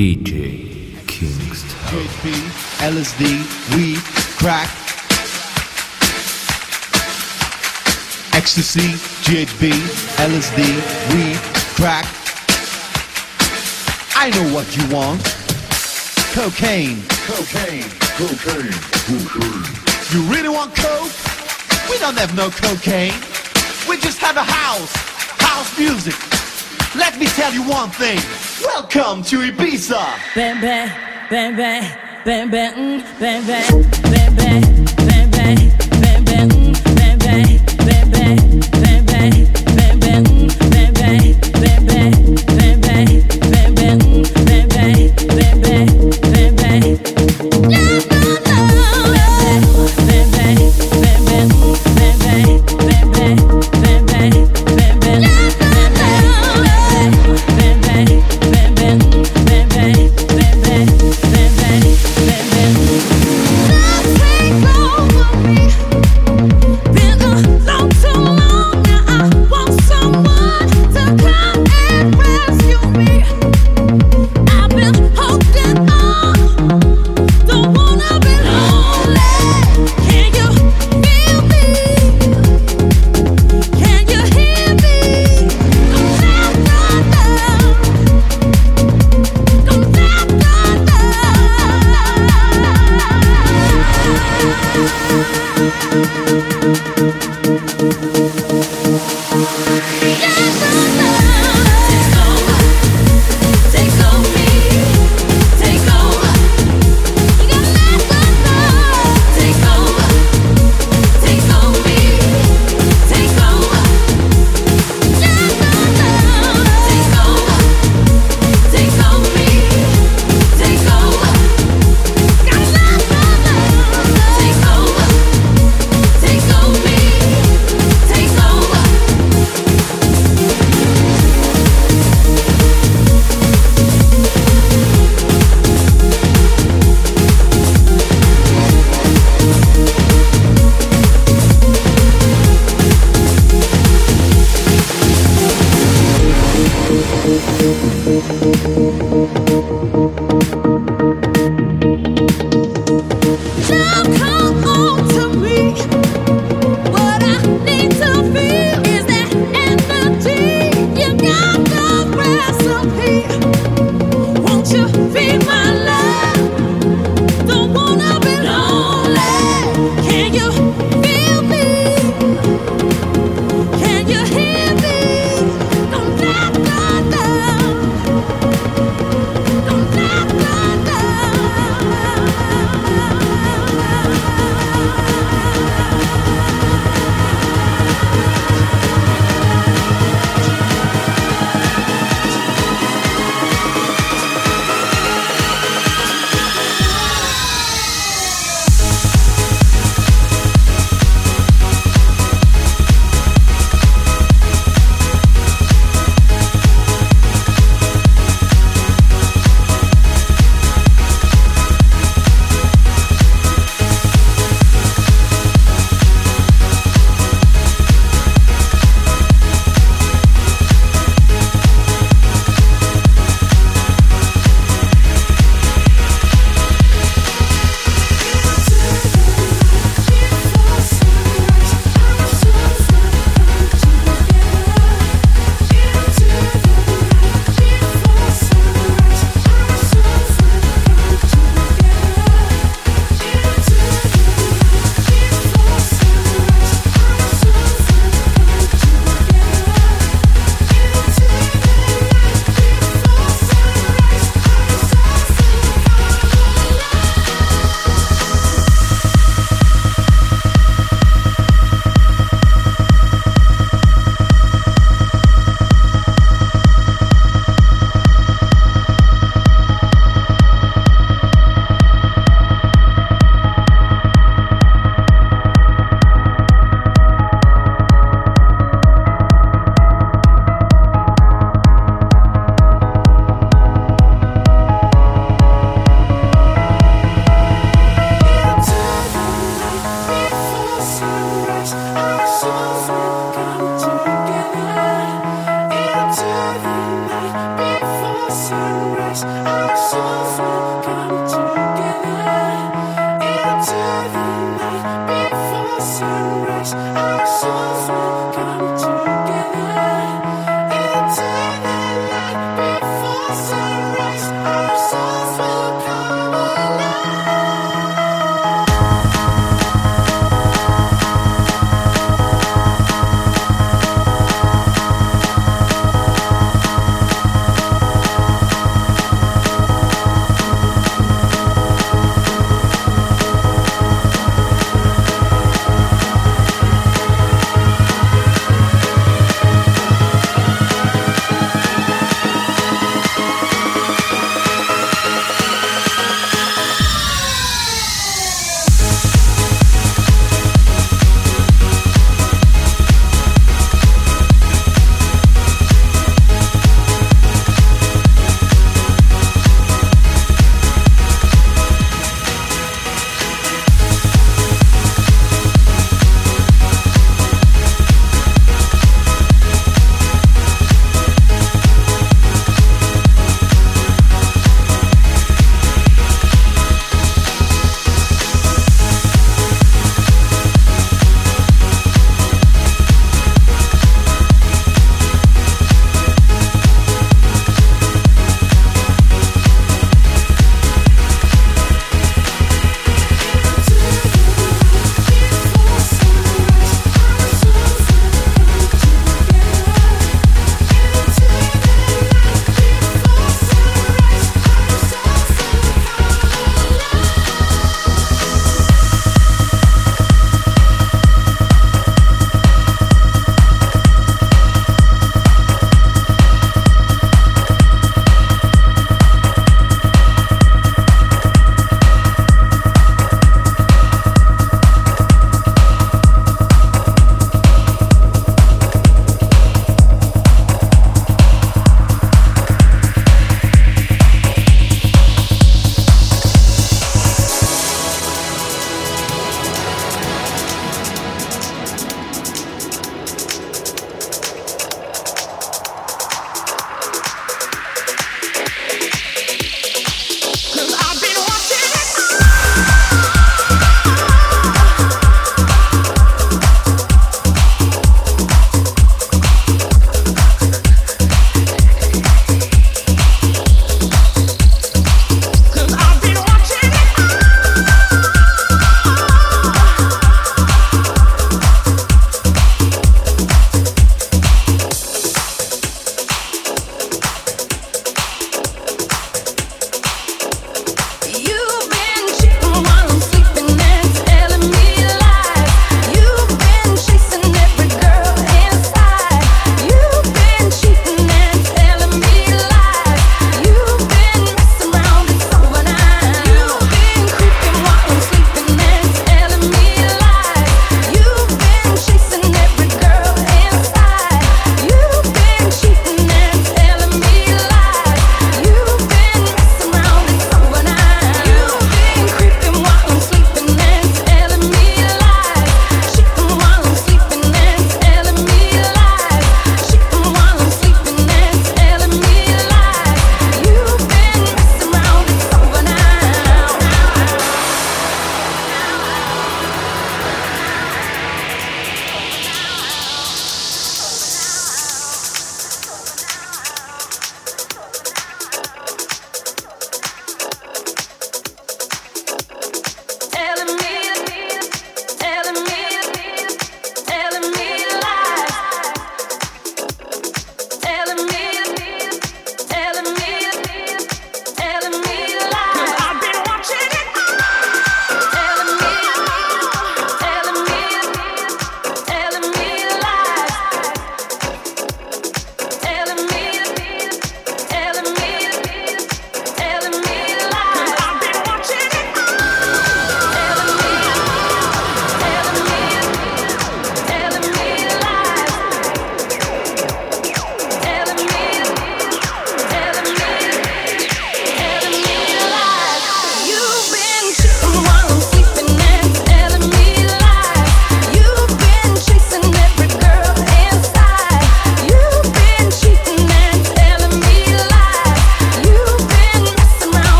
DJ Kingston. GHB, LSD, weed, crack, ecstasy, GHB, LSD, weed, crack. I know what you want. Cocaine. Cocaine, cocaine, cocaine. You really want coke? We don't have no cocaine. We just have a house. House music. Let me tell you one thing. Welcome to Ibiza. Bam bam bam bam bam bam bam bam bam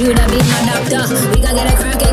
should have been my doctor. We gotta get a crack